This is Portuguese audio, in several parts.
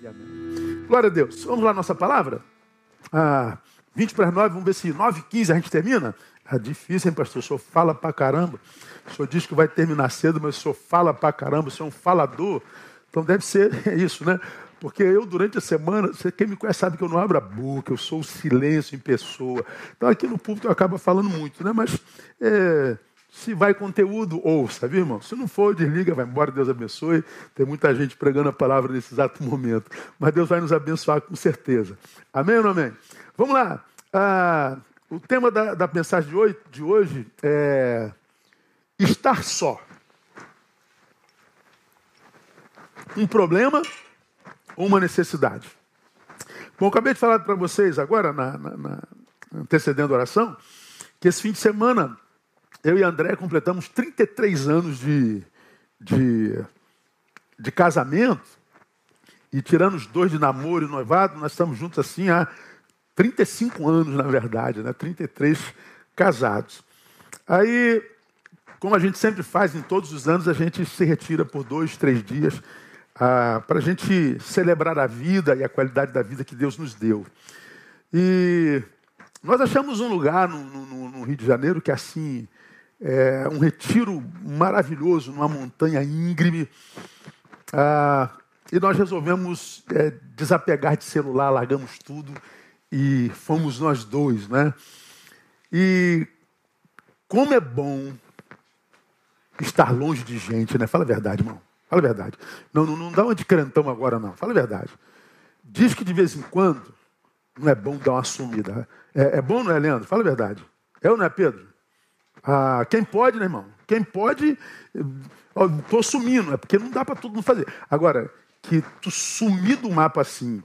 e amém. Glória a Deus. Vamos lá, nossa palavra? Ah, 20 para as 9, vamos ver se 9 15 a gente termina. É difícil, hein, pastor? O senhor fala pra caramba. O senhor diz que vai terminar cedo, mas o senhor fala pra caramba, o senhor é um falador. Então deve ser isso, né? Porque eu, durante a semana, quem me conhece sabe que eu não abro a boca, eu sou o silêncio em pessoa. Então aqui no público eu acabo falando muito, né? Mas é, se vai conteúdo, ouça, viu, irmão? Se não for, desliga, vai embora, Deus abençoe. Tem muita gente pregando a palavra nesse exato momento. Mas Deus vai nos abençoar com certeza. Amém ou não amém? Vamos lá. Ah, o tema da, da mensagem de hoje, de hoje é estar só. Um problema ou uma necessidade? Bom, acabei de falar para vocês agora, na, na, na, antecedendo a oração, que esse fim de semana eu e André completamos 33 anos de, de, de casamento, e tirando os dois de namoro e noivado, nós estamos juntos assim há 35 anos, na verdade, né? 33 casados. Aí, como a gente sempre faz em todos os anos, a gente se retira por dois, três dias ah, para a gente celebrar a vida e a qualidade da vida que Deus nos deu. E nós achamos um lugar no, no, no Rio de Janeiro que assim, é um retiro maravilhoso, numa montanha íngreme. Ah, e nós resolvemos é, desapegar de celular, largamos tudo e fomos nós dois, né? E como é bom estar longe de gente, né? Fala a verdade, irmão. Fala a verdade. Não, não, não dá uma de crentão agora, não. Fala a verdade. Diz que de vez em quando não é bom dar uma sumida. É, é bom, não é, Leandro? Fala a verdade. É ou não é, Pedro? Ah, quem pode, né, irmão? Quem pode, estou sumindo. É porque não dá para todo mundo fazer. Agora, que tu sumir do mapa assim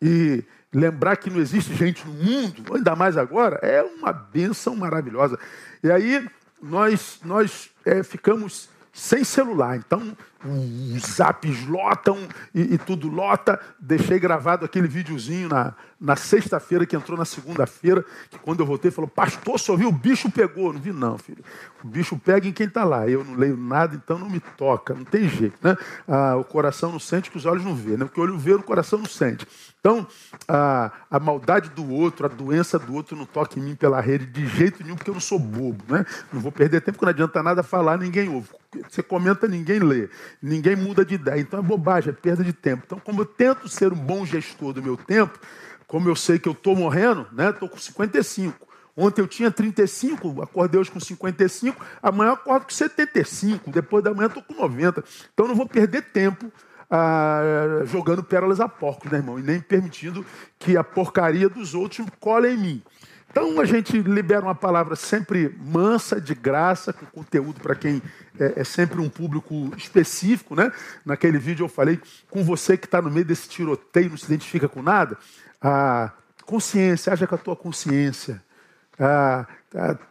e lembrar que não existe gente no mundo, ainda mais agora, é uma benção maravilhosa. E aí nós, nós é, ficamos sem celular. Então, os zaps lotam e, e, tudo lota. Deixei gravado aquele videozinho na, na sexta-feira, que entrou na segunda-feira, que quando eu voltei, falou, pastor, só viu, o bicho pegou. Não vi não, filho. O bicho pega em quem está lá. Eu não leio nada, então não me toca. Não tem jeito, né? Ah, o coração não sente que os olhos não vê, né? O que o olho vê, o coração não sente. Então, a, a maldade do outro, a doença do outro não toca em mim pela rede de jeito nenhum, porque eu não sou bobo, né? Não vou perder tempo, porque não adianta nada falar, ninguém ouve. Você comenta, ninguém lê. Ninguém muda de ideia. Então é bobagem, é perda de tempo. Então, como eu tento ser um bom gestor do meu tempo, como eu sei que eu estou morrendo, né? Estou com 55. Ontem eu tinha 35, acordei hoje com 55, amanhã eu acordo com 75, depois da manhã estou com 90. Então não vou perder tempo ah, jogando pérolas a porcos, né, irmão? E nem permitindo que a porcaria dos outros cole em mim. Então a gente libera uma palavra sempre mansa, de graça, com conteúdo para quem é, é, sempre um público específico, né? Naquele vídeo eu falei com você que está no meio desse tiroteio, não se identifica com nada. A consciência, haja com a tua consciência.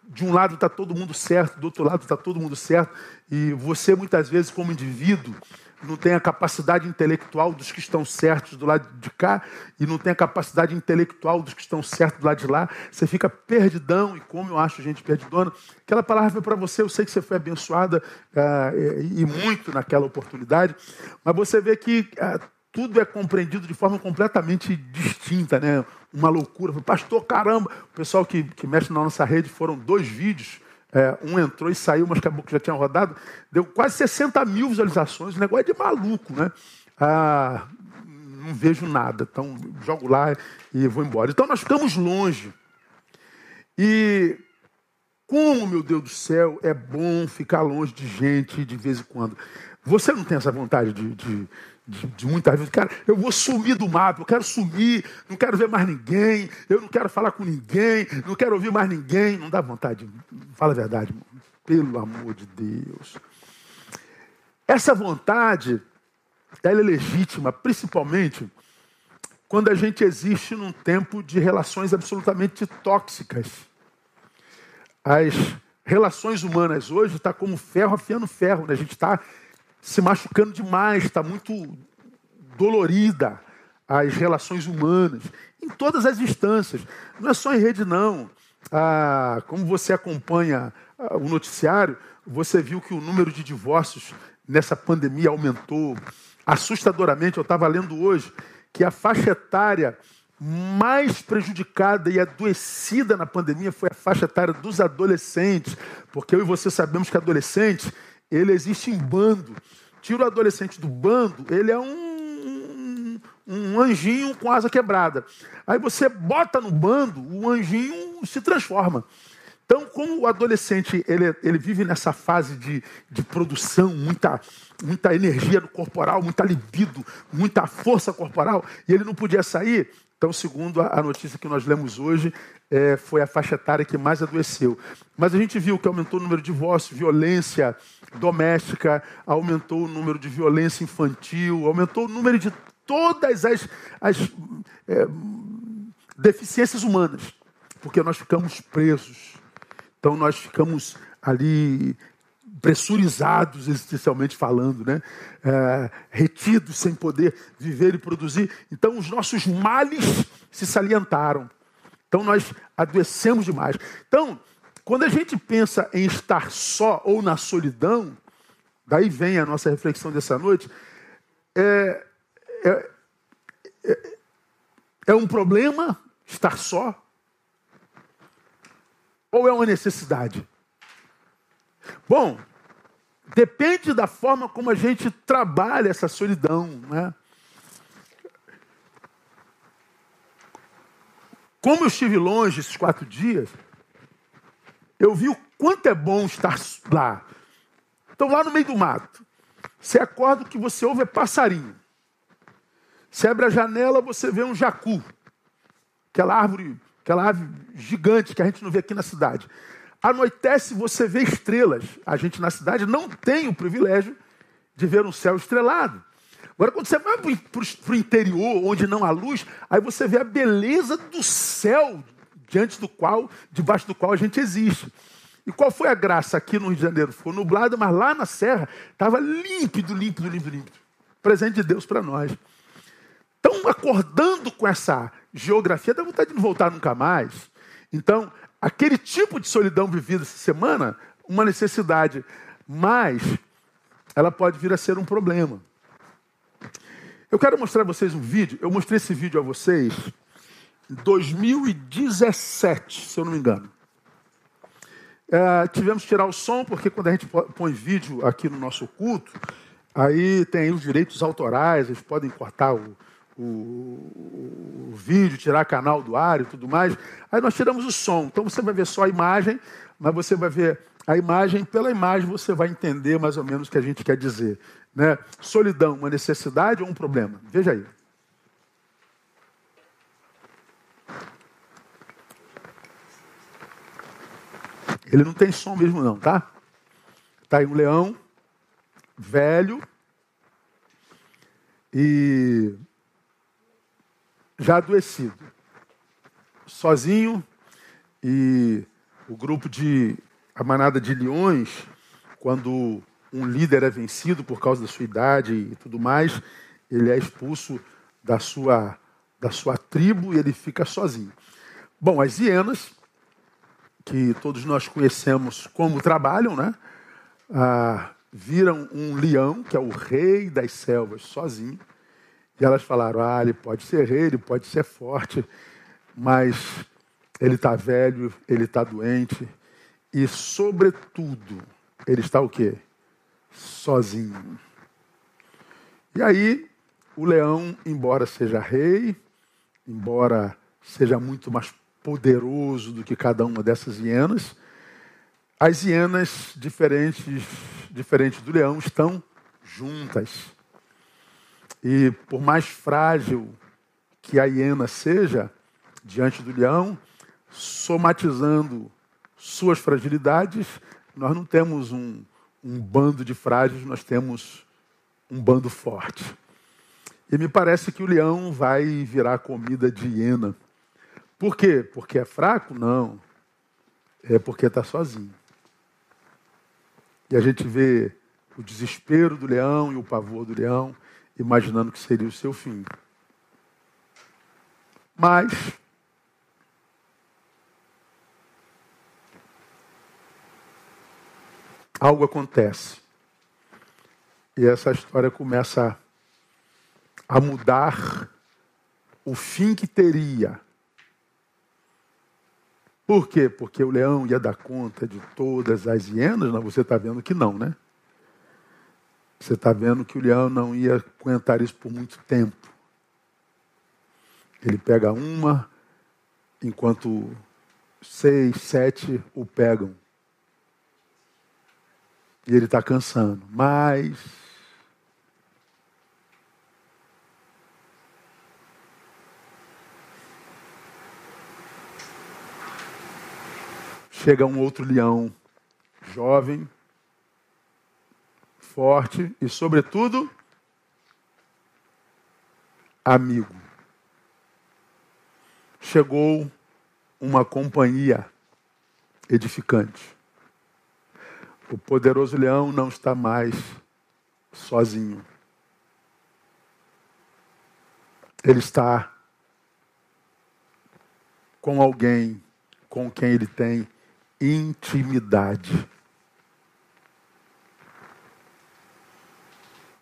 De um lado está todo mundo certo, do outro lado está todo mundo certo, e você muitas vezes como indivíduo não tem a capacidade intelectual dos que estão certos do lado de cá e não tem a capacidade intelectual dos que estão certos do lado de lá. Você fica perdidão, e como eu acho gente perdidona. Aquela palavra foi para você, eu sei que você foi abençoada uh, e, muito naquela oportunidade, mas você vê que uh, tudo é compreendido de forma completamente distinta, né? Uma loucura. Pastor, caramba! O pessoal que, que mexe na nossa rede foram dois vídeos é, um entrou e saiu, mas acabou que já tinha rodado. Deu quase 60 mil visualizações. O negócio é de maluco, né? Ah, não vejo nada. Então, jogo lá e vou embora. Então, nós ficamos longe. E como, meu Deus do céu, é bom ficar longe de gente de vez em quando. Você não tem essa vontade de, de de, muitas vezes, cara, eu vou sumir do mapa, eu quero sumir, não quero ver mais ninguém, eu não quero falar com ninguém, não quero ouvir mais ninguém. Não dá vontade, fala a verdade, pelo amor de Deus. Essa vontade, ela é legítima, principalmente quando a gente existe num tempo de relações absolutamente tóxicas. As relações humanas hoje estão tá como ferro afiando ferro, né? a gente está se machucando demais, está muito dolorida as relações humanas, em todas as instâncias. Não é só em rede, não. Ah, como você acompanha ah, o noticiário, você viu que o número de divórcios nessa pandemia aumentou assustadoramente. Eu estava lendo hoje que a faixa etária mais prejudicada e adoecida na pandemia foi a faixa etária dos adolescentes, porque eu e você sabemos que adolescente, ele existe em bando. Tira o adolescente do bando, ele é um, um anjinho com asa quebrada. Aí você bota no bando, o anjinho se transforma. Então, como o adolescente ele, ele vive nessa fase de, de produção, muita, muita energia no corporal, muita libido, muita força corporal, e ele não podia sair, então, segundo a notícia que nós lemos hoje, é, foi a faixa etária que mais adoeceu. Mas a gente viu que aumentou o número de divórcios, violência doméstica, aumentou o número de violência infantil, aumentou o número de todas as, as é, deficiências humanas, porque nós ficamos presos. Então, nós ficamos ali pressurizados existencialmente falando, né? É, retidos sem poder viver e produzir. Então os nossos males se salientaram. Então nós adoecemos demais. Então, quando a gente pensa em estar só ou na solidão, daí vem a nossa reflexão dessa noite, é, é, é, é um problema estar só? Ou é uma necessidade? Bom, Depende da forma como a gente trabalha essa solidão. Né? Como eu estive longe esses quatro dias, eu vi o quanto é bom estar lá. Então, lá no meio do mato, você acorda, que você ouve é passarinho. Você abre a janela, você vê um jacu. Aquela árvore, aquela árvore gigante que a gente não vê aqui na cidade. Anoitece, você vê estrelas. A gente na cidade não tem o privilégio de ver um céu estrelado. Agora, quando você vai para o interior, onde não há luz, aí você vê a beleza do céu diante do qual, debaixo do qual a gente existe. E qual foi a graça aqui no Rio de Janeiro? Ficou nublado, mas lá na serra estava límpido, límpido, límpido, límpido. Presente de Deus para nós. Então, acordando com essa geografia, dá vontade de não voltar nunca mais. Então, aquele tipo de solidão vivida essa semana, uma necessidade, mas ela pode vir a ser um problema. Eu quero mostrar a vocês um vídeo. Eu mostrei esse vídeo a vocês em 2017, se eu não me engano. É, tivemos que tirar o som, porque quando a gente põe vídeo aqui no nosso culto, aí tem aí os direitos autorais, eles podem cortar o, o, o, vídeo, tirar canal do ar e tudo mais. Aí nós tiramos o som. Então você vai ver só a imagem, mas você vai ver a imagem. Pela imagem você vai entender mais ou menos o que a gente quer dizer. Né? Solidão, uma necessidade ou um problema? Veja aí. Ele não tem som mesmo não, tá? Tá aí um leão velho e já adoecido, sozinho, e o grupo de, a manada de leões, quando um líder é vencido por causa da sua idade e tudo mais, ele é expulso da sua, da sua tribo e ele fica sozinho. Bom, as hienas, que todos nós conhecemos como trabalham, né? Ah, viram um leão, que é o rei das selvas, sozinho, e elas falaram: ah, ele pode ser rei, ele pode ser forte, mas ele está velho, ele está doente. E, sobretudo, ele está o quê? Sozinho. E aí, o leão, embora seja rei, embora seja muito mais poderoso do que cada uma dessas hienas, as hienas, diferentes, diferentes do leão, estão juntas. E por mais frágil que a hiena seja diante do leão, somatizando suas fragilidades, nós não temos um, um bando de frágeis, nós temos um bando forte. E me parece que o leão vai virar comida de hiena. Por quê? Porque é fraco? Não. É porque está sozinho. E a gente vê o desespero do leão e o pavor do leão imaginando que seria o seu fim. Mas algo acontece. E essa história começa a mudar o fim que teria. Por quê? Porque o leão ia dar conta de todas as hienas? Não, você está vendo que não, né? Você está vendo que o leão não ia aguentar isso por muito tempo. Ele pega uma, enquanto seis, sete o pegam. E ele está cansando. Mas chega um outro leão, jovem, forte e, sobretudo, amigo. Chegou uma companhia edificante. O poderoso leão não está mais sozinho. Ele está com alguém com quem ele tem intimidade.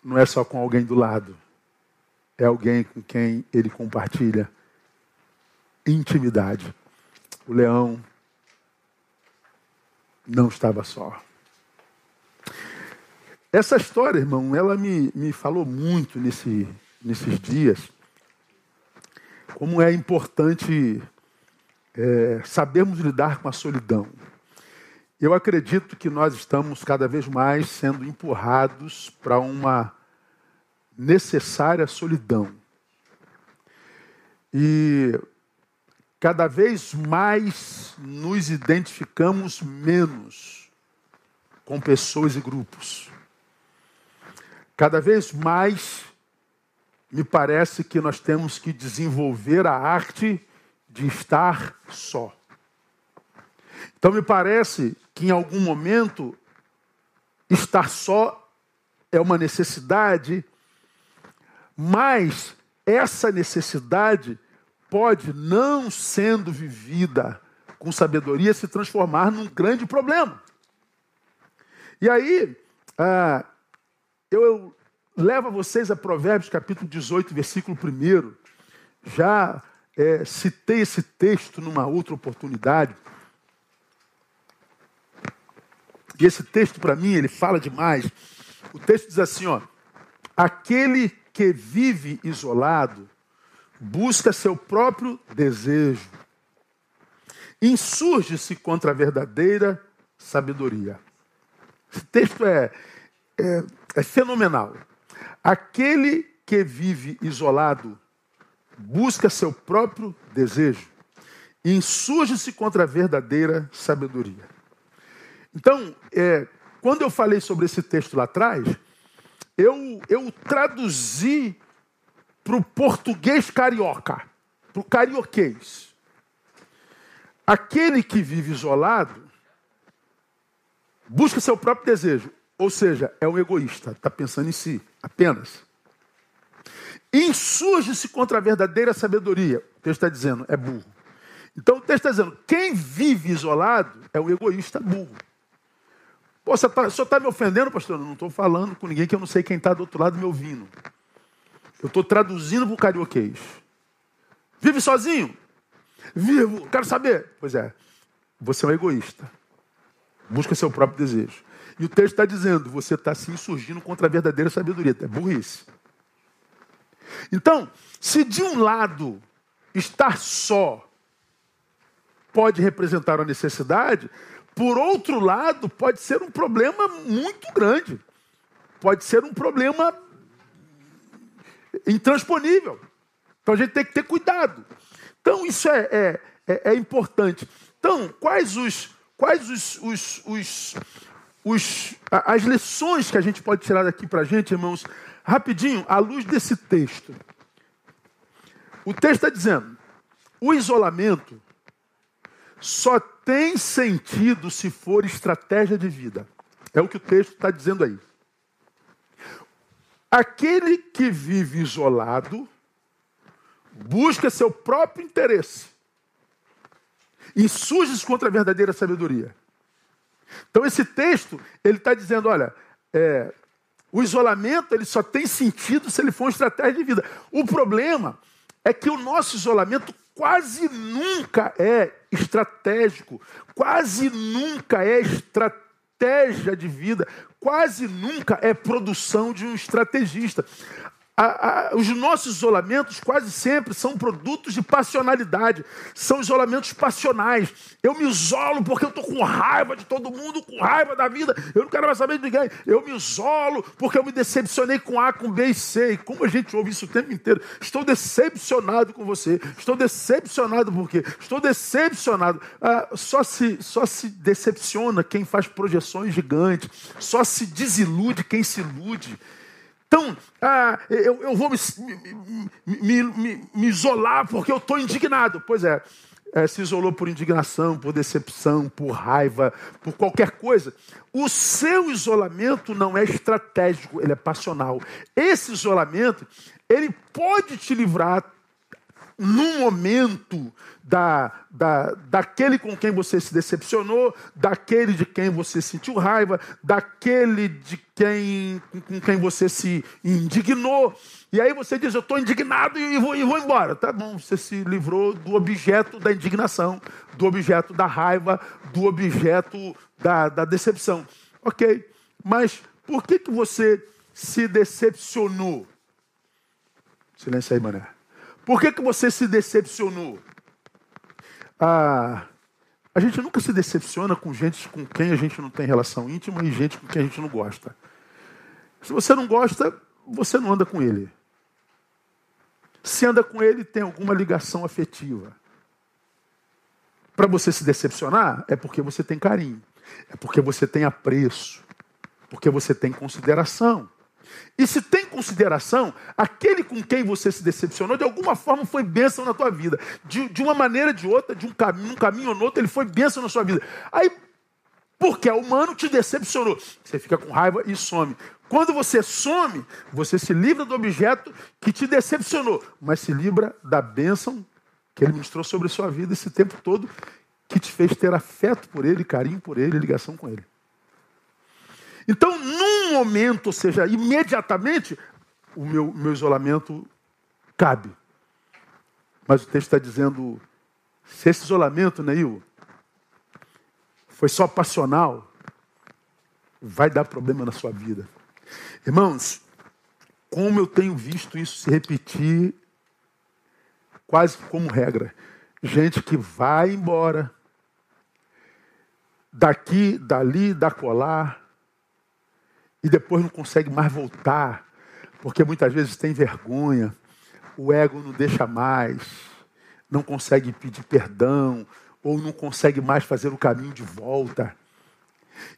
Não é só com alguém do lado, é alguém com quem ele compartilha intimidade. O leão não estava só. Essa história, irmão, ela me, me falou muito nesse, nesses dias. Como é importante é, sabermos lidar com a solidão. Eu acredito que nós estamos cada vez mais sendo empurrados para uma necessária solidão. E cada vez mais nos identificamos menos com pessoas e grupos. Cada vez mais me parece que nós temos que desenvolver a arte de estar só. Então me parece que em algum momento estar só é uma necessidade, mas essa necessidade pode, não sendo vivida com sabedoria, se transformar num grande problema. E aí, ah, eu levo vocês a Provérbios capítulo 18, versículo 1. Já é, citei esse texto numa outra oportunidade. E esse texto, para mim, ele fala demais. O texto diz assim: ó, aquele que vive isolado busca seu próprio desejo, insurge-se contra a verdadeira sabedoria. Esse texto é, é, é fenomenal. Aquele que vive isolado busca seu próprio desejo, insurge-se contra a verdadeira sabedoria. Então, é, quando eu falei sobre esse texto lá atrás, eu, eu traduzi para o português carioca, para o carioquês. Aquele que vive isolado busca seu próprio desejo, ou seja, é um egoísta, está pensando em si apenas. Insurge-se contra a verdadeira sabedoria. O texto está dizendo, é burro. Então o texto está dizendo, quem vive isolado é um egoísta burro. Pô, você está tá me ofendendo, pastor? Eu não estou falando com ninguém que eu não sei quem está do outro lado me ouvindo. Eu estou traduzindo para o carioquês. Vive sozinho? Vivo. Quero saber. Pois é, você é um egoísta. Busca seu próprio desejo. E o texto está dizendo, você está se insurgindo contra a verdadeira sabedoria. É burrice. Então, se de um lado estar só pode representar uma necessidade, por outro lado, pode ser um problema muito grande. Pode ser um problema intransponível. Então a gente tem que ter cuidado. Então isso é, é, é, é importante. Então, quais os quais os, os, os, os, as lições que a gente pode tirar daqui para a gente, irmãos, rapidinho, à luz desse texto. O texto está dizendo: o isolamento só tem sentido se for estratégia de vida. É o que o texto está dizendo aí. Aquele que vive isolado busca seu próprio interesse e surge contra a verdadeira sabedoria. Então esse texto ele está dizendo, olha, é, O isolamento ele só tem sentido se ele for uma estratégia de vida. O problema é que o nosso isolamento quase nunca é estratégico, quase nunca é estratégia de vida, quase nunca é produção de um estrategista a, a, os nossos isolamentos quase sempre são produtos de passionalidade, são isolamentos passionais. Eu me isolo porque eu estou com raiva de todo mundo, com raiva da vida, eu não quero mais saber de ninguém. Eu me isolo porque eu me decepcionei com A, com B e C. E como a gente ouve isso o tempo inteiro, estou decepcionado com você, estou decepcionado por quê? Estou decepcionado. Ah, só, se, só se decepciona quem faz projeções gigantes, só se desilude quem se ilude. Então, ah, eu, eu, vou me, me, me, me, isolar porque eu estou indignado. Pois é, é, se isolou por indignação, por decepção, por raiva, por qualquer coisa. O seu isolamento não é estratégico, ele é passional. Esse isolamento, ele pode te livrar num momento da, da, daquele com quem você se decepcionou, daquele de quem você sentiu raiva, daquele de quem com quem você se indignou. E aí você diz, eu estou indignado e vou, e vou embora. Tá bom, você se livrou do objeto da indignação, do objeto da raiva, do objeto da, da decepção. Ok, mas por que, que você se decepcionou? Silêncio aí, mané. Por que, que você se decepcionou? Ah, a gente nunca se decepciona com gente com quem a gente não tem relação íntima e gente com quem a gente não gosta. Se você não gosta, você não anda com ele. Se anda com ele, tem alguma ligação afetiva. Para você se decepcionar, é porque você tem carinho, é porque você tem apreço, porque você tem consideração. E se tem consideração, aquele com quem você se decepcionou, de alguma forma foi bênção na tua vida. De, de uma maneira ou de outra, de um caminho, um caminho ou no outro, ele foi bênção na sua vida. Aí, porque é humano, te decepcionou. Você fica com raiva e some. Quando você some, você se livra do objeto que te decepcionou, mas se livra da bênção que ele ministrou sobre a sua vida esse tempo todo, que te fez ter afeto por ele, carinho por ele, ligação com ele. Então, num momento, ou seja, imediatamente, o meu, meu isolamento cabe. Mas o texto está dizendo: se esse isolamento, Neil, foi só passional, vai dar problema na sua vida. Irmãos, como eu tenho visto isso se repetir quase como regra. Gente que vai embora, daqui, dali, da colar, e depois não consegue mais voltar, porque muitas vezes tem vergonha, o ego não deixa mais, não consegue pedir perdão, ou não consegue mais fazer o caminho de volta.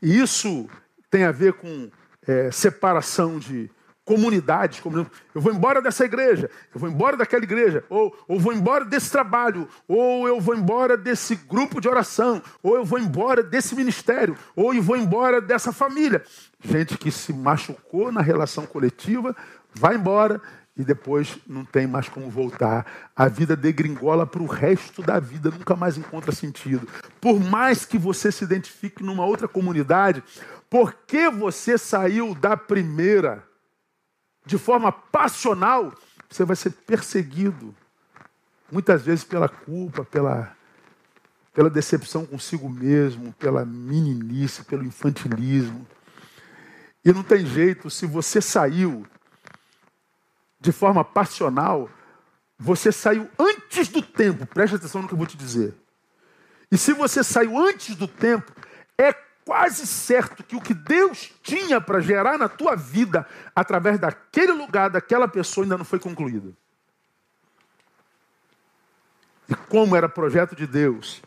E isso tem a ver com é, separação de comunidades, como eu vou embora dessa igreja, eu vou embora daquela igreja, ou, ou vou embora desse trabalho, ou eu vou embora desse grupo de oração, ou eu vou embora desse ministério, ou eu vou embora dessa família. Gente que se machucou na relação coletiva, vai embora e depois não tem mais como voltar. A vida degringola para o resto da vida, nunca mais encontra sentido. Por mais que você se identifique numa outra comunidade, porque você saiu da primeira de forma passional, você vai ser perseguido. Muitas vezes pela culpa, pela, pela decepção consigo mesmo, pela meninice, pelo infantilismo. E não tem jeito, se você saiu de forma passional, você saiu antes do tempo, preste atenção no que eu vou te dizer. E se você saiu antes do tempo, é quase certo que o que Deus tinha para gerar na tua vida através daquele lugar, daquela pessoa, ainda não foi concluído. E como era projeto de Deus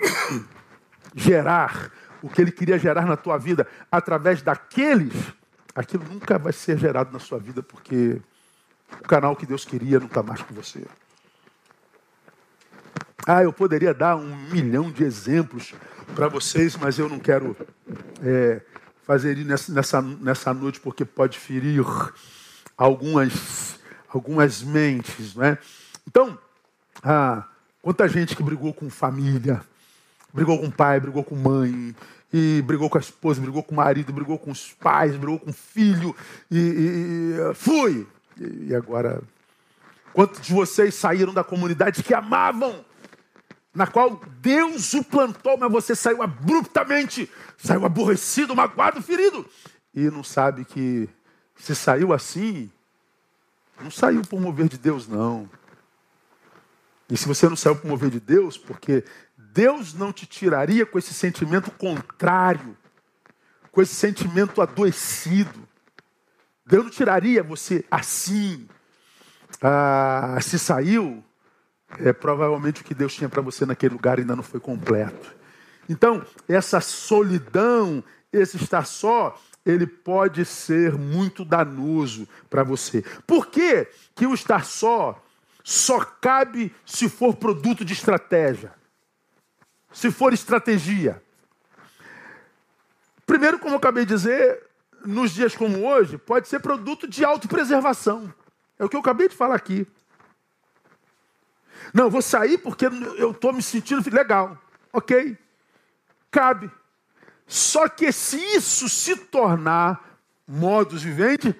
gerar o que ele queria gerar na tua vida através daqueles, aquilo nunca vai ser gerado na sua vida porque o canal que Deus queria não está mais com você. Ah, eu poderia dar um milhão de exemplos para vocês, mas eu não quero é, fazer isso nessa, nessa noite porque pode ferir algumas, algumas mentes. Né? Então, ah, quanta gente que brigou com família, brigou com pai, brigou com mãe, e brigou com a esposa, brigou com o marido, brigou com os pais, brigou com o filho, e, e, e fui. E, e agora, quantos de vocês saíram da comunidade que amavam, na qual Deus o plantou, mas você saiu abruptamente, saiu aborrecido, magoado, ferido, e não sabe que se saiu assim, não saiu por mover de Deus, não. E se você não saiu por mover de Deus, porque Deus não te tiraria com esse sentimento contrário, com esse sentimento adoecido. Deus não tiraria você assim. Ah, se saiu, é provavelmente o que Deus tinha para você naquele lugar ainda não foi completo. Então, essa solidão, esse estar só, ele pode ser muito danoso para você. Por que, que o estar só só cabe se for produto de estratégia? Se for estratégia. Primeiro, como eu acabei de dizer, nos dias como hoje, pode ser produto de autopreservação. É o que eu acabei de falar aqui. Não, vou sair porque eu estou me sentindo legal. Ok. Cabe. Só que se isso se tornar modus vivente,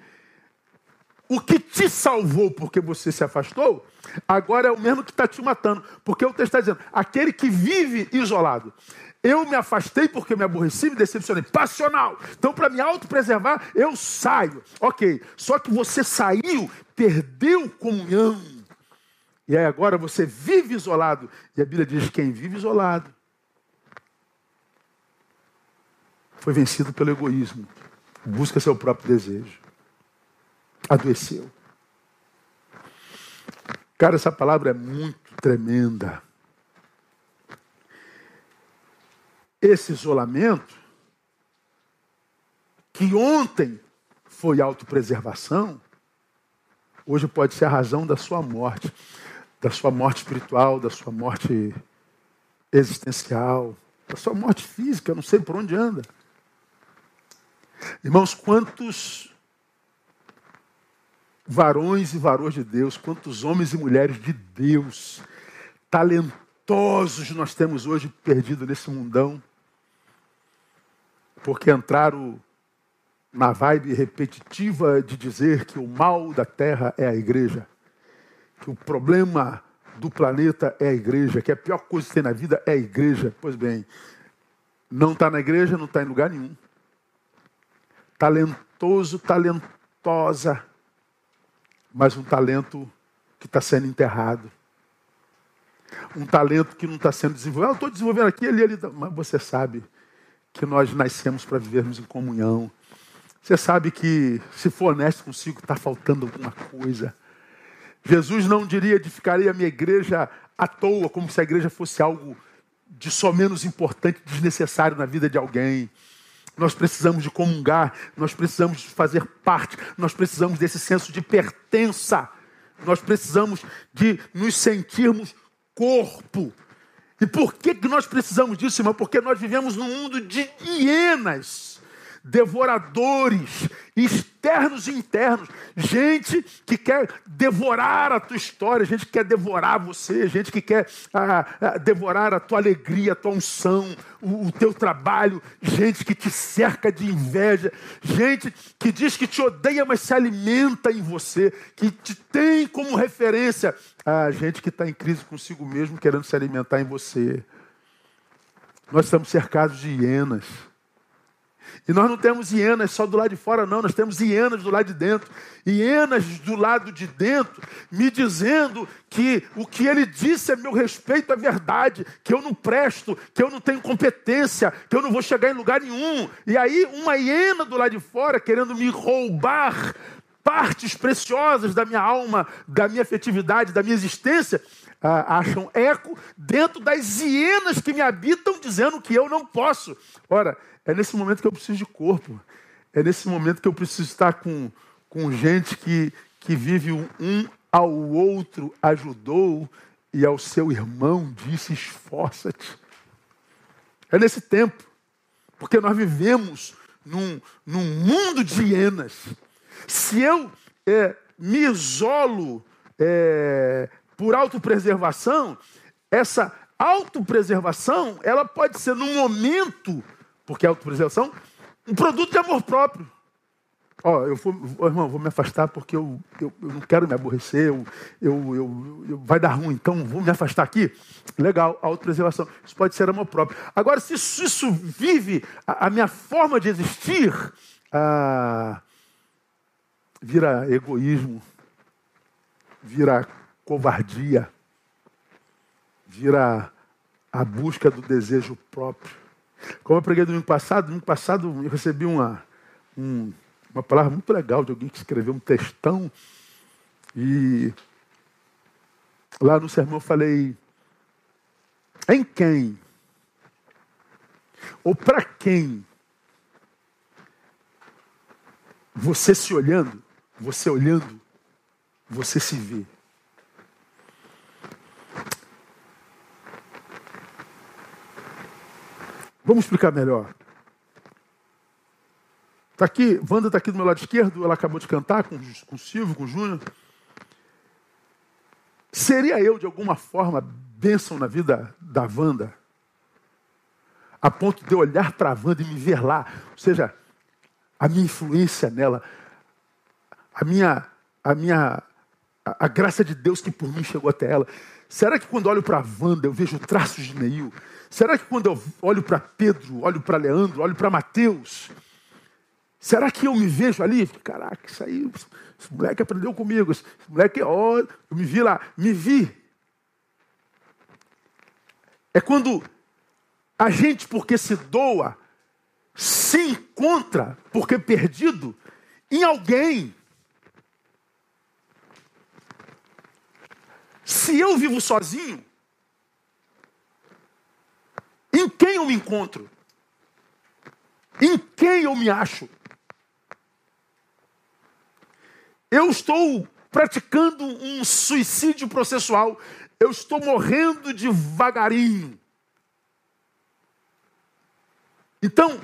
o que te salvou porque você se afastou, agora é o mesmo que está te matando. Porque o texto está dizendo: aquele que vive isolado. Eu me afastei porque me aborreci, me decepcionei. Passional. Então, para me autopreservar, eu saio. Ok. Só que você saiu, perdeu comunhão. E aí agora você vive isolado. E a Bíblia diz: quem vive isolado foi vencido pelo egoísmo. Busca seu próprio desejo adoeceu. Cara, essa palavra é muito tremenda. Esse isolamento, que ontem foi autopreservação, hoje pode ser a razão da sua morte, da sua morte espiritual, da sua morte existencial, da sua morte física, não sei por onde anda. Irmãos, quantos varões e varoas de Deus, quantos homens e mulheres de Deus, talentosos nós temos hoje perdido nesse mundão, porque entraram na vibe repetitiva de dizer que o mal da terra é a igreja, que o problema do planeta é a igreja, que a pior coisa que tem na vida é a igreja. Pois bem, não está na igreja, não está em lugar nenhum. Talentoso, talentosa, mas um talento que está sendo enterrado. Um talento que não está sendo desenvolvido. Ah, eu estou desenvolvendo aqui, ali, ali. Mas você sabe que nós nascemos para vivermos em comunhão. Você sabe que, se for honesto consigo, está faltando alguma coisa. Jesus não diria edificarei a minha igreja à toa, como se a igreja fosse algo de só menos importante, desnecessário na vida de alguém. Nós precisamos de comungar, nós precisamos de fazer parte, nós precisamos desse senso de pertença, nós precisamos de nos sentirmos corpo. E por que, que nós precisamos disso, irmão? Porque nós vivemos num mundo de hienas, devoradores, externos e internos. Gente que quer devorar a tua história, gente que quer devorar você, gente que quer ah, ah, devorar a tua alegria, a tua unção, o, o, teu trabalho, gente que te cerca de inveja, gente que diz que te odeia, mas se alimenta em você, que te tem como referência. a gente que está em crise consigo mesmo, querendo se alimentar em você. Nós estamos cercados de hienas. E nós não temos hienas só do lado de fora, não, nós temos hienas do lado de dentro. Hienas do lado de dentro, me dizendo que o que ele disse a meu respeito é verdade, que eu não presto, que eu não tenho competência, que eu não vou chegar em lugar nenhum. E aí, uma hiena do lado de fora querendo me roubar partes preciosas da minha alma, da minha afetividade, da minha existência, ah, acham eco dentro das hienas que me habitam, dizendo que eu não posso. Ora, é nesse momento que eu preciso de corpo. É nesse momento que eu preciso estar com, com gente que, que vive um ao outro ajudou e ao seu irmão disse: esforça-te. É nesse tempo, porque nós vivemos num, num mundo de hienas. Se eu é, me isolo é, por autopreservação, essa autopreservação ela pode ser num momento Porque a autopreservação, um produto de amor próprio. Ó, eu vou, irmão, vou me afastar porque eu, eu, eu não quero me aborrecer, eu, eu, eu, eu, vai dar ruim, então vou me afastar aqui. Legal, autopreservação. Isso pode ser amor próprio. Agora, se isso, isso vive a, a, minha forma de existir, ah, vira egoísmo, vira covardia, vira a busca do desejo próprio. Como eu preguei domingo passado, domingo passado eu recebi uma, um, uma palavra muito legal de alguém que escreveu um textão. E lá no sermão eu falei: em quem? Ou para quem? Você se olhando, você olhando, você se vê. Vamos explicar melhor. Está aqui, Wanda está aqui do meu lado esquerdo, ela acabou de cantar com, com o Silvio, com o Júnior. Seria eu, de alguma forma, bênção na vida da Wanda? A ponto de eu olhar para a Wanda e me ver lá. Ou seja, a minha influência nela, a minha, a minha, a, a graça de Deus que por mim chegou até ela. Será que quando olho para Wanda eu vejo traços de Neil? Será que quando eu olho para Pedro, olho para Leandro, olho para Mateus, Será que eu me vejo ali? Caraca, isso aí, esse moleque aprendeu comigo. Esse moleque, ó, eu me vi lá, me vi. É quando a gente, porque se doa, se encontra, porque perdido, em alguém. Se eu vivo sozinho, em quem eu me encontro? Em quem eu me acho? Eu estou praticando um suicídio processual. Eu estou morrendo devagarinho. Então,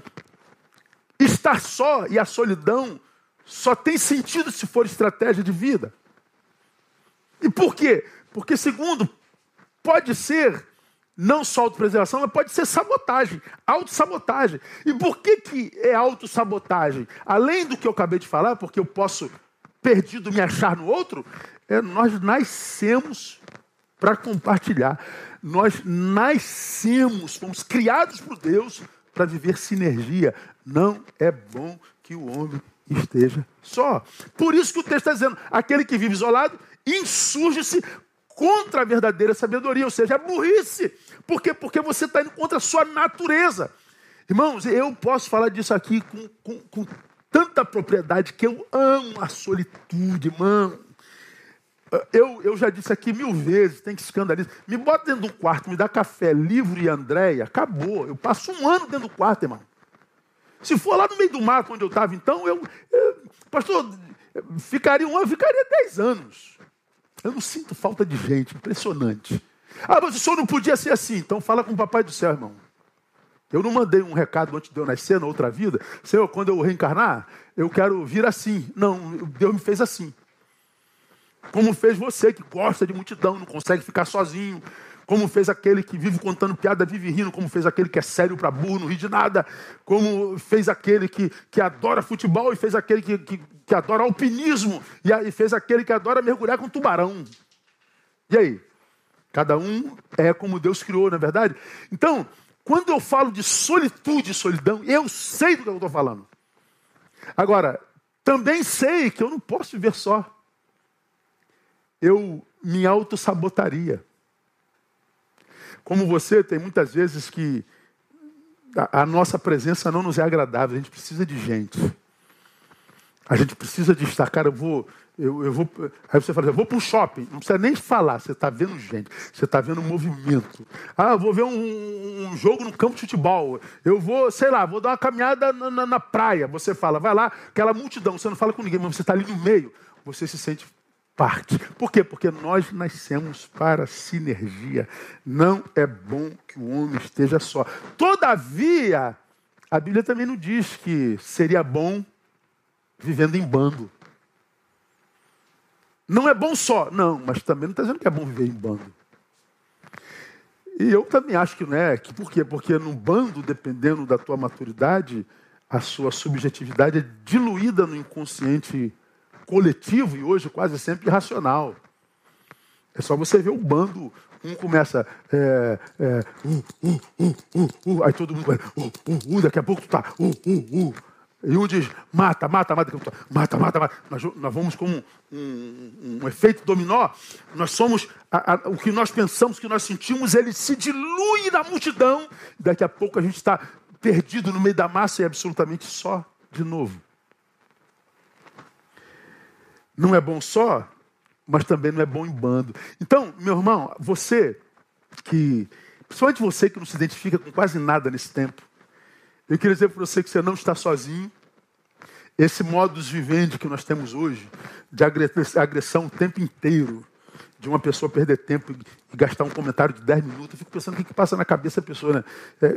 estar só e a solidão só tem sentido se for estratégia de vida. E por quê? Porque, segundo, pode ser não só autopreservação, mas pode ser sabotagem, autossabotagem. E por que, que é autossabotagem? Além do que eu acabei de falar, porque eu posso perdido me achar no outro, é, nós nascemos para compartilhar. Nós nascemos, fomos criados por Deus para viver sinergia. Não é bom que o homem esteja só. Por isso que o texto está dizendo: aquele que vive isolado insurge-se contra a verdadeira sabedoria, ou seja, a burrice. Por quê? Porque você está indo contra a sua natureza. Irmãos, eu posso falar disso aqui com, com, com tanta propriedade que eu amo a solitude, mano. Eu, eu já disse aqui mil vezes, tem que escandalizar. Me bota dentro do quarto, me dá café, livro e Andréia, acabou. Eu passo um ano dentro do quarto, irmão. Se for lá no meio do mato onde eu estava, então, eu, eu, pastor, ficaria um ano, ficaria dez anos. Eu não sinto falta de gente, impressionante. Ah, mas o senhor não podia ser assim, então fala com o papai do céu, irmão. Eu não mandei um recado antes de eu nascer, na outra vida. Senhor, quando eu reencarnar, eu quero vir assim. Não, Deus me fez assim. Como fez você que gosta de multidão, não consegue ficar sozinho. Como fez aquele que vive contando piada, vive rindo. Como fez aquele que é sério para burro, não ri de nada. Como fez aquele que, que adora futebol e fez aquele que, que, que adora alpinismo. E, e fez aquele que adora mergulhar com tubarão. E aí? Cada um é como Deus criou, não é verdade? Então, quando eu falo de solitude e solidão, eu sei do que eu estou falando. Agora, também sei que eu não posso viver só. Eu me auto-sabotaria. Como você, tem muitas vezes que a, nossa presença não nos é agradável, a gente precisa de gente. A gente precisa de estar, cara, eu vou, eu, eu vou, aí você fala, eu vou para o shopping, não precisa nem falar, você está vendo gente, você está vendo movimento. Ah, eu vou ver um, um, jogo no campo de futebol, eu vou, sei lá, vou dar uma caminhada na, na, na praia. Você fala, vai lá, aquela multidão, você não fala com ninguém, mas você está ali no meio, você se sente parte. Por quê? Porque nós nascemos para sinergia. Não é bom que o homem esteja só. Todavia, a Bíblia também não diz que seria bom vivendo em bando. Não é bom só, não, mas também não está dizendo que é bom viver em bando. E eu também acho que não é. Que, por quê? Porque no bando, dependendo da tua maturidade, a sua subjetividade é diluída no inconsciente coletivo e hoje quase sempre irracional. É só você ver o bando. Um começa. É, é, uh, uh, uh, aí todo mundo vai. Daqui a pouco tu tá. E um diz, mata, mata, mata, mata, mata, mata. Nós, nós vamos como um, um, um, efeito dominó. Nós somos, a, a, o que nós pensamos, o que nós sentimos, ele se dilui na multidão. Daqui a pouco a gente está perdido no meio da massa e absolutamente só de novo. Não é bom só, mas também não é bom em bando. Então, meu irmão, você que, principalmente você que não se identifica com quase nada nesse tempo, eu queria dizer para você que você não está sozinho. Esse modus vivendi que nós temos hoje, de agressão o tempo inteiro, de uma pessoa perder tempo e gastar um comentário de 10 minutos, eu fico pensando o que, que passa na cabeça da pessoa, né? É,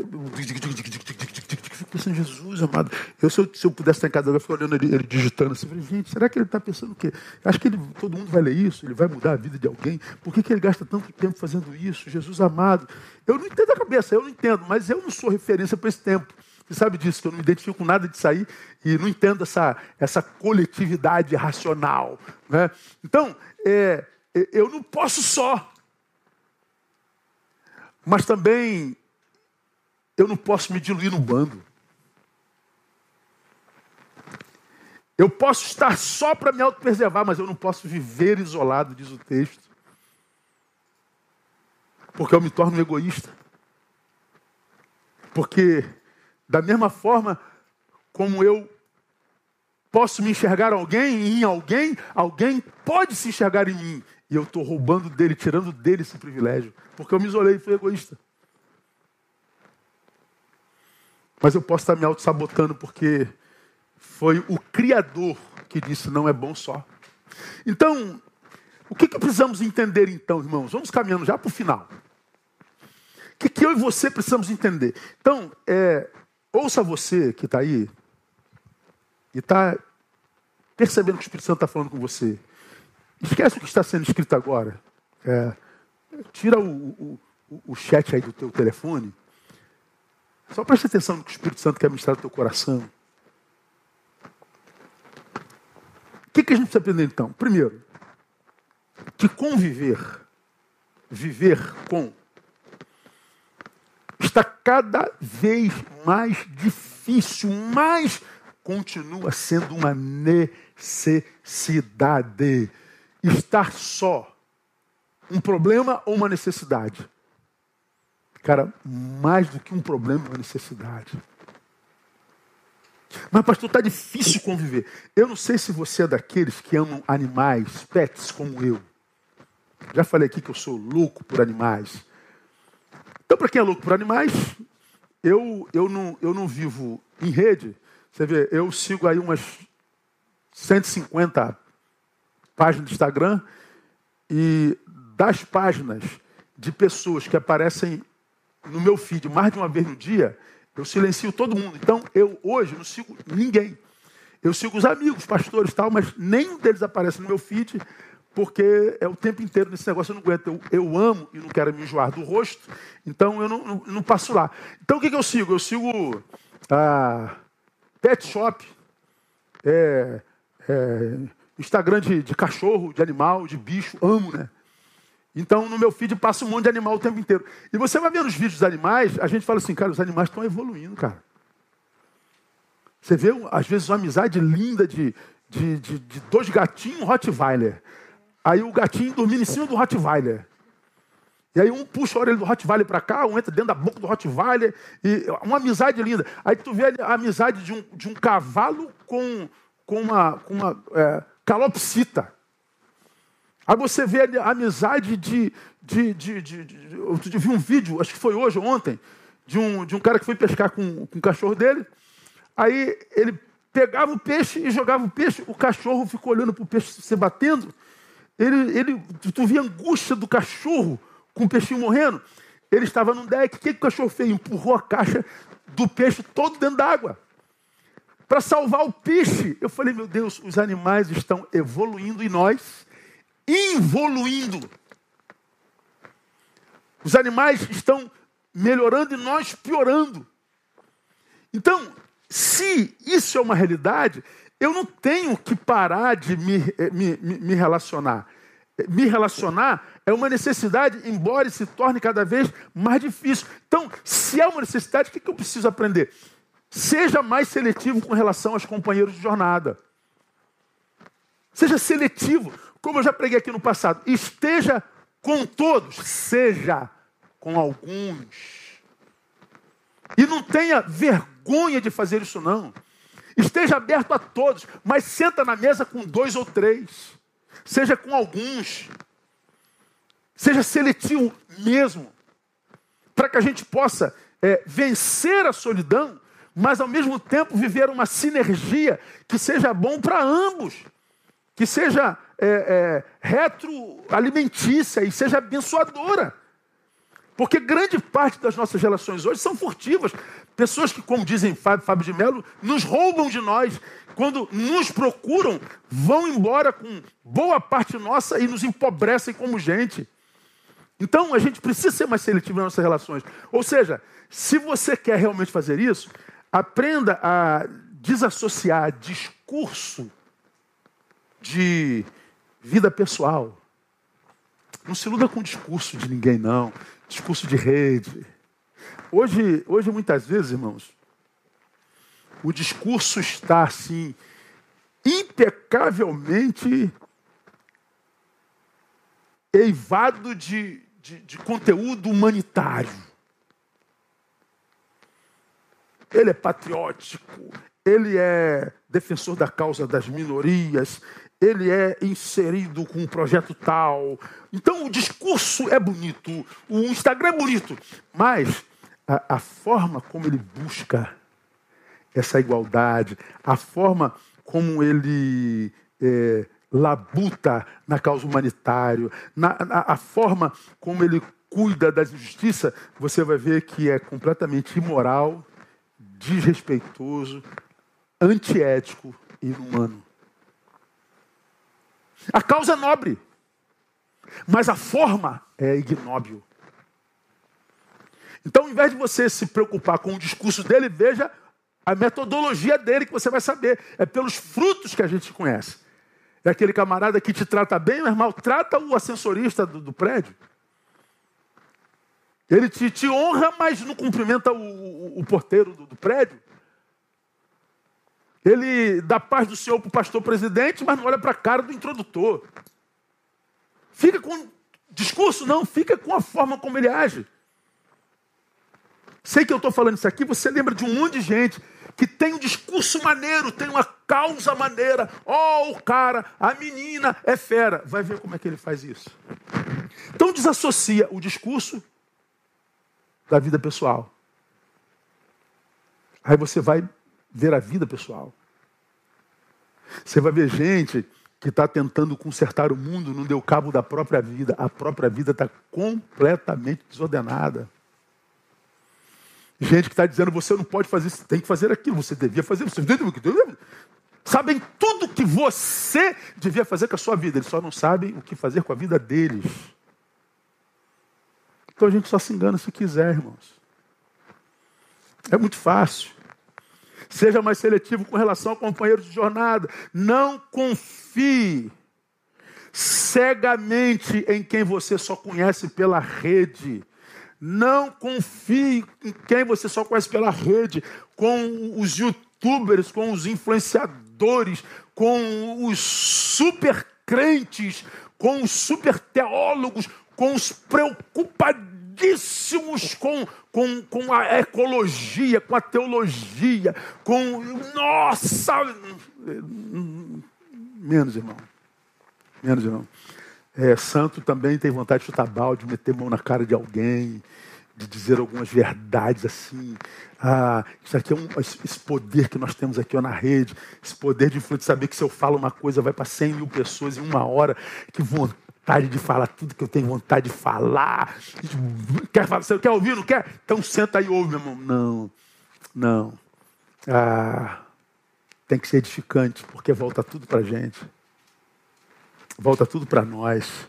pensando, Jesus, amado, eu se, eu se eu pudesse estar em casa, eu fico olhando ele, ele digitando assim, falei, gente, será que ele está pensando o quê? Acho que ele, todo mundo vai ler isso, ele vai mudar a vida de alguém. Por que, que ele gasta tanto tempo fazendo isso? Jesus amado. Eu não entendo a cabeça, eu não entendo, mas eu não sou referência para esse tempo. Você sabe disso, que eu não me identifico com nada de sair e não entendo essa, essa coletividade racional. Né? Então, é, é, eu não posso só. Mas também eu não posso me diluir no bando. Eu posso estar só para me autopreservar, mas eu não posso viver isolado, diz o texto. Porque eu me torno egoísta. Porque da mesma forma como eu posso me enxergar alguém em alguém, alguém pode se enxergar em mim. E eu estou roubando dele, tirando dele esse privilégio. Porque eu me isolei e fui egoísta. Mas eu posso estar me auto-sabotando porque foi o Criador que disse: não é bom só. Então, o que, que precisamos entender então, irmãos? Vamos caminhando já para o final. O que, que eu e você precisamos entender? Então, é, Ouça você que está aí e está percebendo que o Espírito Santo está falando com você. Esquece o que está sendo escrito agora. É, tira o, o, o chat aí do teu telefone. Só preste atenção no que o Espírito Santo quer ministrar no teu coração. O que, que a gente precisa aprender então? Primeiro, que conviver, viver com, está cada vez mais difícil, mas continua sendo uma necessidade. Estar só, um problema ou uma necessidade? Cara, mais do que um problema, uma necessidade. Mas, pastor, está difícil conviver. Eu não sei se você é daqueles que amam animais, pets, como eu. Já falei aqui que eu sou louco por animais. Então, para quem é louco por animais, eu, eu, não, eu não vivo em rede. Você vê, eu sigo aí umas 150 páginas do Instagram e das páginas de pessoas que aparecem no meu feed mais de uma vez no dia, eu silencio todo mundo. Então, eu hoje não sigo ninguém. Eu sigo os amigos, pastores tal, mas nenhum deles aparece no meu feed porque é o tempo inteiro nesse negócio, eu não aguento. Eu, eu amo e não quero me enjoar do rosto, então eu não, não, não passo lá. Então o que, que, eu sigo? Eu sigo a Pet Shop, é, é, Instagram de, de, cachorro, de animal, de bicho, amo, né? Então no meu feed passa um monte de animal o tempo inteiro. E você vai ver nos vídeos dos animais, a gente fala assim, cara, os animais estão evoluindo, cara. Você vê, às vezes, uma amizade linda de, de, de, de dois gatinhos Rottweiler. Aí o gatinho dormindo em cima do Rottweiler. E aí um puxa a orelha do Rottweiler para cá, um entra dentro da boca do Rottweiler. E uma amizade linda. Aí tu vê a amizade de um, de um cavalo com, com uma, com uma é, calopsita. Aí você vê a amizade de, de, de, de, Eu vi um vídeo, acho que foi hoje ou ontem, de um, de um cara que foi pescar com, com o cachorro dele. Aí ele pegava o peixe e jogava o peixe, o cachorro ficou olhando para o peixe se batendo. Ele, ele, tu via a angústia do cachorro com o peixinho morrendo. Ele estava num deck. O que, que o cachorro fez? Empurrou a caixa do peixe todo dentro d'água. Para salvar o peixe. Eu falei, meu Deus, os animais estão evoluindo e nós involuindo. Os animais estão melhorando e nós piorando. Então, se isso é uma realidade, eu não tenho que parar de me, eh, me, me relacionar. Me relacionar é uma necessidade, embora se torne cada vez mais difícil. Então, se é uma necessidade, o que eu preciso aprender? Seja mais seletivo com relação aos companheiros de jornada. Seja seletivo, como eu já preguei aqui no passado. Esteja com todos, seja com alguns. E não tenha vergonha de fazer isso, não. Esteja aberto a todos, mas senta na mesa com dois ou três. Seja com alguns. Seja seletivo mesmo. Para que a gente possa é, vencer a solidão, mas ao mesmo tempo viver uma sinergia que seja bom para ambos. Que seja é, é, retroalimentícia e seja abençoadora. Porque grande parte das nossas relações hoje são furtivas. Pessoas que, como dizem Fábio, Fábio de Mello, nos roubam de nós. Quando nos procuram, vão embora com boa parte nossa e nos empobrecem como gente. Então, a gente precisa ser mais seletivo nas nossas relações. Ou seja, se você quer realmente fazer isso, aprenda a desassociar discurso de vida pessoal. Não se iluda com discurso de ninguém, não discurso de rede. Hoje, hoje muitas vezes, irmãos, o discurso está assim impecavelmente eivado de, de, de conteúdo humanitário. Ele é patriótico, ele é defensor da causa das minorias, ele é inserido com um projeto tal. Então o discurso é bonito, o Instagram é bonito, mas a, a forma como ele busca essa igualdade, a forma como ele é, labuta na causa humanitária, na, na, a forma como ele cuida da justiça, você vai ver que é completamente imoral, desrespeitoso, antiético e inumano. A causa é nobre, mas a forma é ignóbil. Então, ao invés de você se preocupar com o discurso dele, veja a metodologia dele que você vai saber. É pelos frutos que a gente conhece. É aquele camarada que te trata bem, mas maltrata o ascensorista do, do prédio. Ele te, te, honra, mas não cumprimenta o, o, o porteiro do, do prédio. Ele dá paz do Senhor para o pastor presidente, mas não olha para a cara do introdutor. Fica com discurso, não, fica com a forma como ele age. Sei que eu estou falando isso aqui, você lembra de um monte de gente que tem um discurso maneiro, tem uma causa maneira. Oh, o cara, a menina é fera. Vai ver como é que ele faz isso. Então desassocia o discurso da vida pessoal. Aí você vai ver a vida pessoal. Você vai ver gente que está tentando consertar o mundo, não deu cabo da própria vida. A própria vida está completamente desordenada. Gente que está dizendo, você não pode fazer isso, tem que fazer aquilo, você devia fazer, você devia, sabem tudo que você devia fazer com a sua vida, eles só não sabem o que fazer com a vida deles. Então a gente só se engana se quiser, irmãos. É muito fácil. Seja mais seletivo com relação a companheiros de jornada. Não confie cegamente em quem você só conhece pela rede. Não confie em quem você só conhece pela rede, com os youtubers, com os influenciadores, com os super crentes, com os super teólogos, com os preocupadíssimos com com, com a ecologia, com a teologia, com. Nossa! Menos, irmão. Menos, irmão. É, santo também tem vontade de chutar balde, de meter mão na cara de alguém, de dizer algumas verdades assim. Ah, isso aqui é um, esse poder que nós temos aqui ó, na rede, esse poder de influência, saber que se eu falo uma coisa vai para 100 mil pessoas em uma hora. Que vontade vontade de falar tudo que eu tenho vontade de falar. Quer falar? Você quer ouvir? Não quer? Então senta e ouve, meu irmão. Não, não. Ah, tem que ser edificante, porque volta tudo para gente. Volta tudo para nós.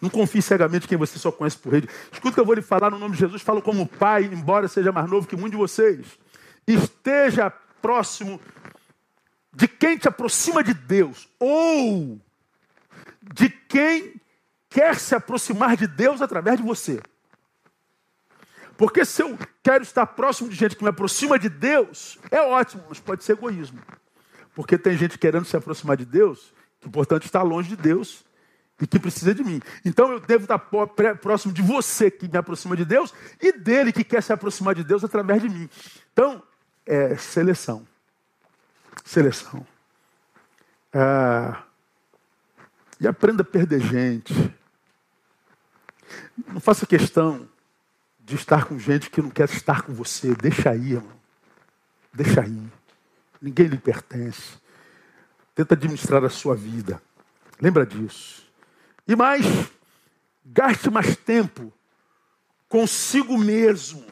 Não confie cegamente em quem você só conhece por rede. Escuta o que eu vou lhe falar no nome de Jesus. Falo como pai, embora seja mais novo que muitos de vocês. Esteja próximo de quem te aproxima de Deus. Ou de quem quer se aproximar de Deus através de você. Porque se eu quero estar próximo de gente que me aproxima de Deus, é ótimo, mas pode ser egoísmo. Porque tem gente querendo se aproximar de Deus, que portanto está longe de Deus e que precisa de mim. Então eu devo estar próximo de você que me aproxima de Deus e dele que quer se aproximar de Deus através de mim. Então, é seleção. Seleção. Ah, e aprenda a perder gente. Não faça questão de estar com gente que não quer estar com você. Deixa aí, irmão. Deixa aí. Ninguém lhe pertence. Tenta administrar a sua vida. Lembra disso. E mais, gaste mais tempo consigo mesmo.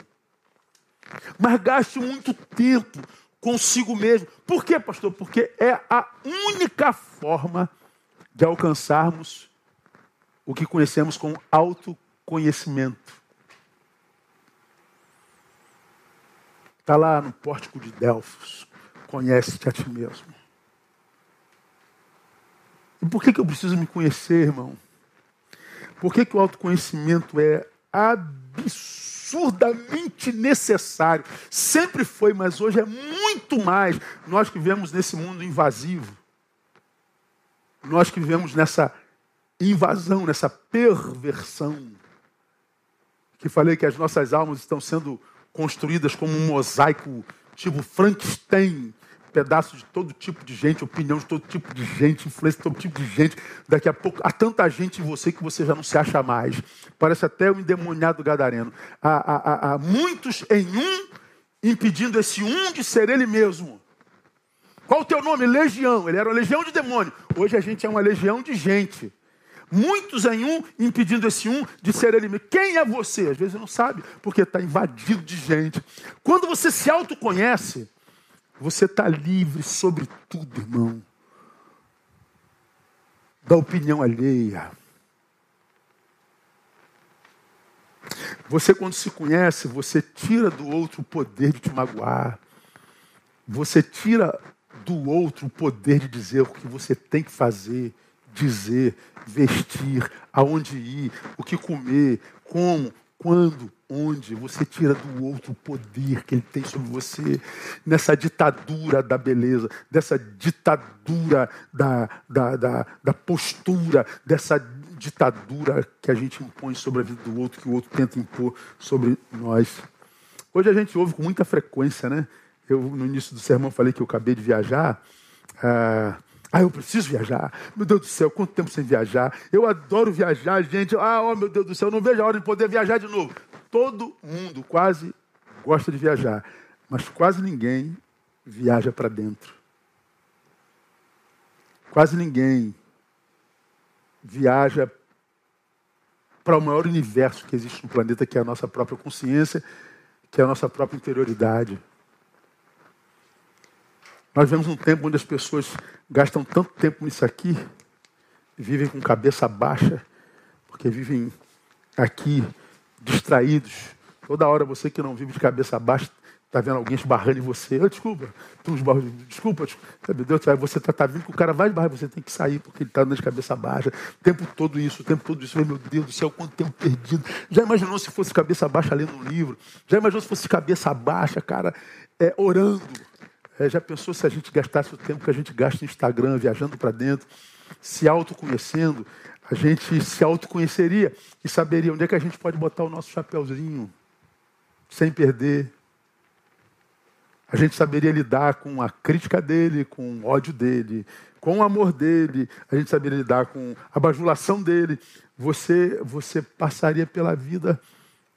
Mas gaste muito tempo consigo mesmo. Por quê, pastor? Porque é a única forma alcançarmos o que conhecemos como autoconhecimento. Está lá no pórtico de Delfos. Conhece-te a ti mesmo. E por que, que eu preciso me conhecer, irmão? Por que, que o autoconhecimento é absurdamente necessário? Sempre foi, mas hoje é muito mais. Nós que vivemos nesse mundo invasivo. Nós que vivemos nessa invasão, nessa perversão. Que falei que as nossas almas estão sendo construídas como um mosaico tipo Frankenstein, pedaços de todo tipo de gente, opinião de todo tipo de gente, influência de todo tipo de gente. Daqui a pouco há tanta gente em você que você já não se acha mais. Parece até o um endemoniado gadareno. Há, há, há muitos em um impedindo esse um de ser ele mesmo. Qual o teu nome? Legião. Ele era uma legião de demônio. Hoje a gente é uma legião de gente. Muitos em um, impedindo esse um de ser ele. Quem é você? Às vezes não sabe, porque está invadido de gente. Quando você se autoconhece, você está livre sobre tudo, irmão. Da opinião alheia. Você, quando se conhece, você tira do outro o poder de te magoar. Você tira do outro o poder de dizer o que você tem que fazer dizer, vestir, aonde ir, o que comer, como, quando, onde. Você tira do outro o poder que ele tem sobre você, nessa ditadura da beleza, dessa ditadura da, da, da, da postura, dessa ditadura que a gente impõe sobre a vida do outro, que o outro tenta impor sobre nós. Hoje a gente ouve com muita frequência, né? Eu, no início do sermão, falei que eu acabei de viajar. Ah, ah, eu preciso viajar. Meu Deus do céu, quanto tempo sem viajar? Eu adoro viajar, gente. Ah, oh, meu Deus do céu, não vejo a hora de poder viajar de novo. Todo mundo quase gosta de viajar, mas quase ninguém viaja para dentro. Quase ninguém viaja para o maior universo que existe no planeta, que é a nossa própria consciência, que é a nossa própria interioridade. Nós vemos um tempo onde as pessoas gastam tanto tempo nisso aqui, vivem com cabeça baixa, porque vivem aqui distraídos. Toda hora você que não vive de cabeça baixa está vendo alguém esbarrando em você. Oh, desculpa, tu esbarro, desculpa, desculpa. Deus, você está tá vindo que o cara vai esbarrar, você tem que sair porque ele está andando de cabeça baixa. O tempo todo isso, o tempo todo isso. Meu Deus do céu, quanto tempo perdido. Já imaginou se fosse cabeça baixa lendo um livro? Já imaginou se fosse cabeça baixa, cara, é, orando? É, já pensou se a gente gastasse o tempo que a gente gasta no Instagram, viajando para dentro, se autoconhecendo, a gente se autoconheceria e saberia onde é que a gente pode botar o nosso chapéuzinho sem perder. A gente saberia lidar com a crítica dele, com o ódio dele, com o amor dele, a gente saberia lidar com a bajulação dele. Você, você passaria pela vida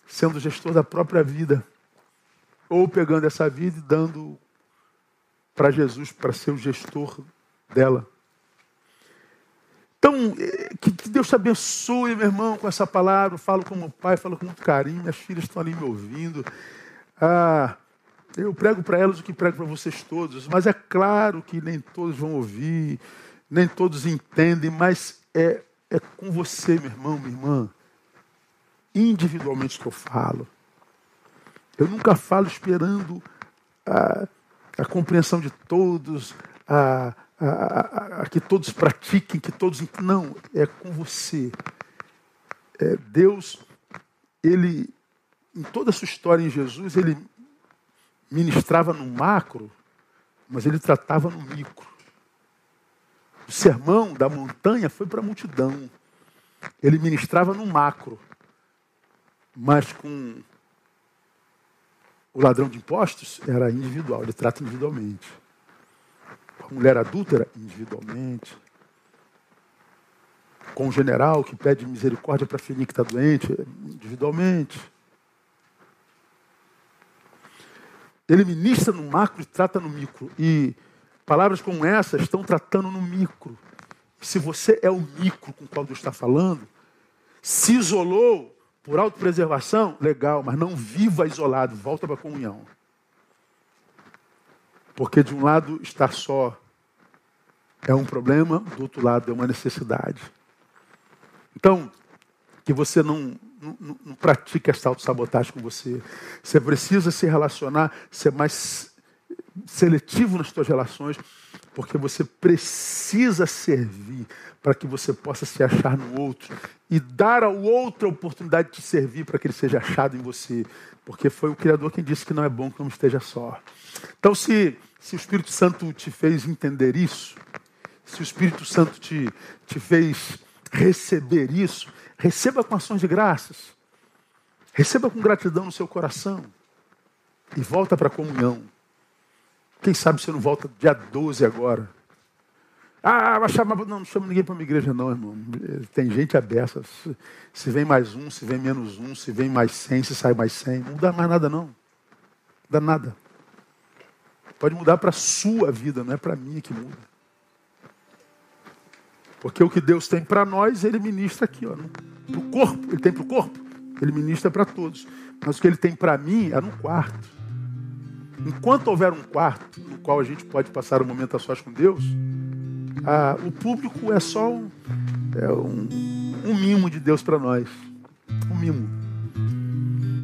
sendo gestor da própria vida, ou pegando essa vida e dando para Jesus, para ser o gestor dela. Então, eh, que, Deus te abençoe, meu irmão, com essa palavra. Falo como pai, falo com muito carinho. Minhas filhas estão ali me ouvindo. Ah, eu prego para elas o que prego para vocês todos. Mas é claro que nem todos vão ouvir, nem todos entendem, mas é é com você, meu irmão, minha irmã, individualmente que eu falo. Eu nunca falo esperando a, a compreensão de todos, a, a, a, a, que todos pratiquem, que todos. Não, é com você. É, Deus, ele, em toda a sua história em Jesus, ele ministrava no macro, mas ele tratava no micro. O sermão da montanha foi para a multidão. Ele ministrava no macro, mas com o ladrão de impostos era individual, ele trata individualmente. A mulher adúltera, individualmente. Com o general que pede misericórdia para a filhinha que está doente, individualmente. Ele ministra no macro e trata no micro. E palavras como essa estão tratando no micro. Se você é o micro com o qual Deus está falando, se isolou por autopreservação, legal, mas não viva isolado, volta para a comunhão. Porque de um lado estar só é um problema, do outro lado é uma necessidade. Então, que você não, não, não pratique essa autossabotagem com você. Você precisa se relacionar, ser mais seletivo nas suas relações, porque você precisa servir para que você possa se achar no outro e dar ao outro a oportunidade de servir para que ele seja achado em você, porque foi o Criador quem disse que não é bom que não esteja só. Então, se, se o Espírito Santo te fez entender isso, se o Espírito Santo te, te fez receber isso, receba com ações de graças, receba com gratidão no seu coração e volta para a comunhão. Quem sabe você não volta dia 12 agora. Ah, vai chamar. Não, não chama ninguém para uma igreja, não, irmão. Tem gente aberta. Se vem mais um, se vem menos um, se vem mais cem, se sai mais cem. Não muda mais nada, não. Não dá nada. Pode mudar para a sua vida, não é para mim que muda. Porque o que Deus tem para nós, Ele ministra aqui, ó, para o corpo. Ele tem para o corpo, Ele ministra para todos. Mas o que Ele tem para mim é no quarto. Enquanto houver um quarto no qual a gente pode passar um momento a sós com Deus, ah, o público é só um, é um, um mimo de Deus para nós. Um mimo.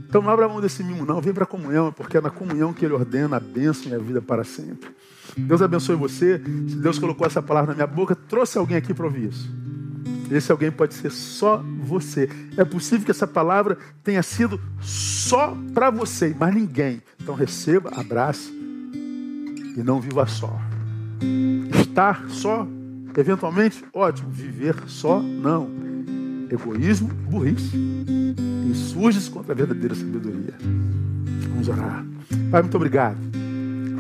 Então não abra mão desse mimo, não. Vem para a comunhão, porque é na comunhão que Ele ordena a bênção e a vida para sempre. Deus abençoe você. Se Deus colocou essa palavra na minha boca, trouxe alguém aqui para ouvir isso. Esse alguém pode ser só você. É possível que essa palavra tenha sido só para você, mas ninguém. Então receba, abrace e não viva só. Estar só, eventualmente, ótimo. Viver só, não. Egoísmo, burrice. Insurge-se contra a verdadeira sabedoria. Vamos orar. Pai, muito obrigado.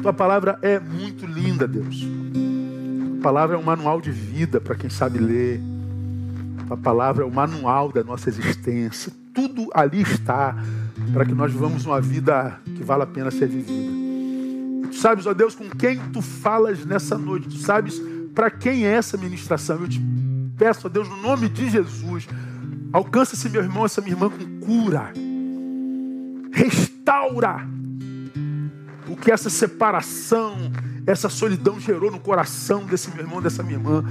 Tua palavra é muito linda, Deus. A palavra é um manual de vida para quem sabe ler. A palavra é o manual da nossa existência. Tudo ali está para que nós vivamos uma vida que vale a pena ser vivida. Tu sabes, ó Deus, com quem tu falas nessa noite. Tu sabes para quem é essa ministração. Eu te peço, ó Deus, no nome de Jesus, alcança esse meu irmão, essa minha irmã com cura. Restaura o que essa separação, essa solidão gerou no coração desse meu irmão, dessa minha irmã.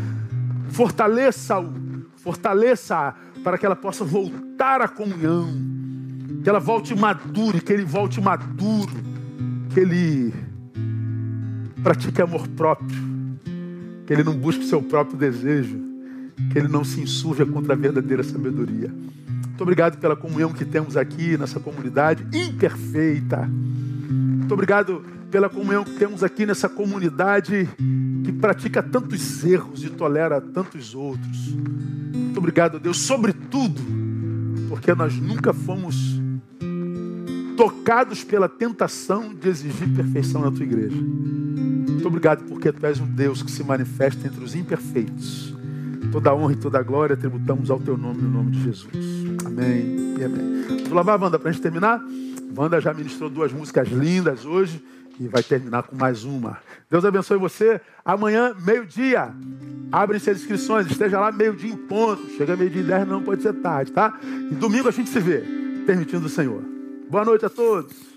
Fortaleça-o Fortaleça para que ela possa voltar à comunhão. Que ela volte madura, que ele volte maduro. Que ele pratique amor próprio. Que ele não busque seu próprio desejo. Que ele não se insurja contra a verdadeira sabedoria. Muito obrigado pela comunhão que temos aqui nessa comunidade imperfeita. Muito obrigado pela comunhão que temos aqui nessa comunidade que pratica tantos erros e tolera tantos outros. Muito obrigado, Deus, sobretudo, porque nós nunca fomos tocados pela tentação de exigir perfeição na tua igreja. Muito obrigado porque tu és um Deus que se manifesta entre os imperfeitos. Toda a honra e toda a glória tributamos ao teu nome, no nome de Jesus. Amém e amém. Vamos lavar Wanda para a gente terminar? Wanda já ministrou duas músicas lindas hoje e vai terminar com mais uma. Deus abençoe você. Amanhã, meio-dia, abrem-se as inscrições. Esteja lá meio-dia em ponto. Chega meio-dia e dez, não pode ser tarde, tá? E domingo a gente se vê, permitindo o Senhor. Boa noite a todos.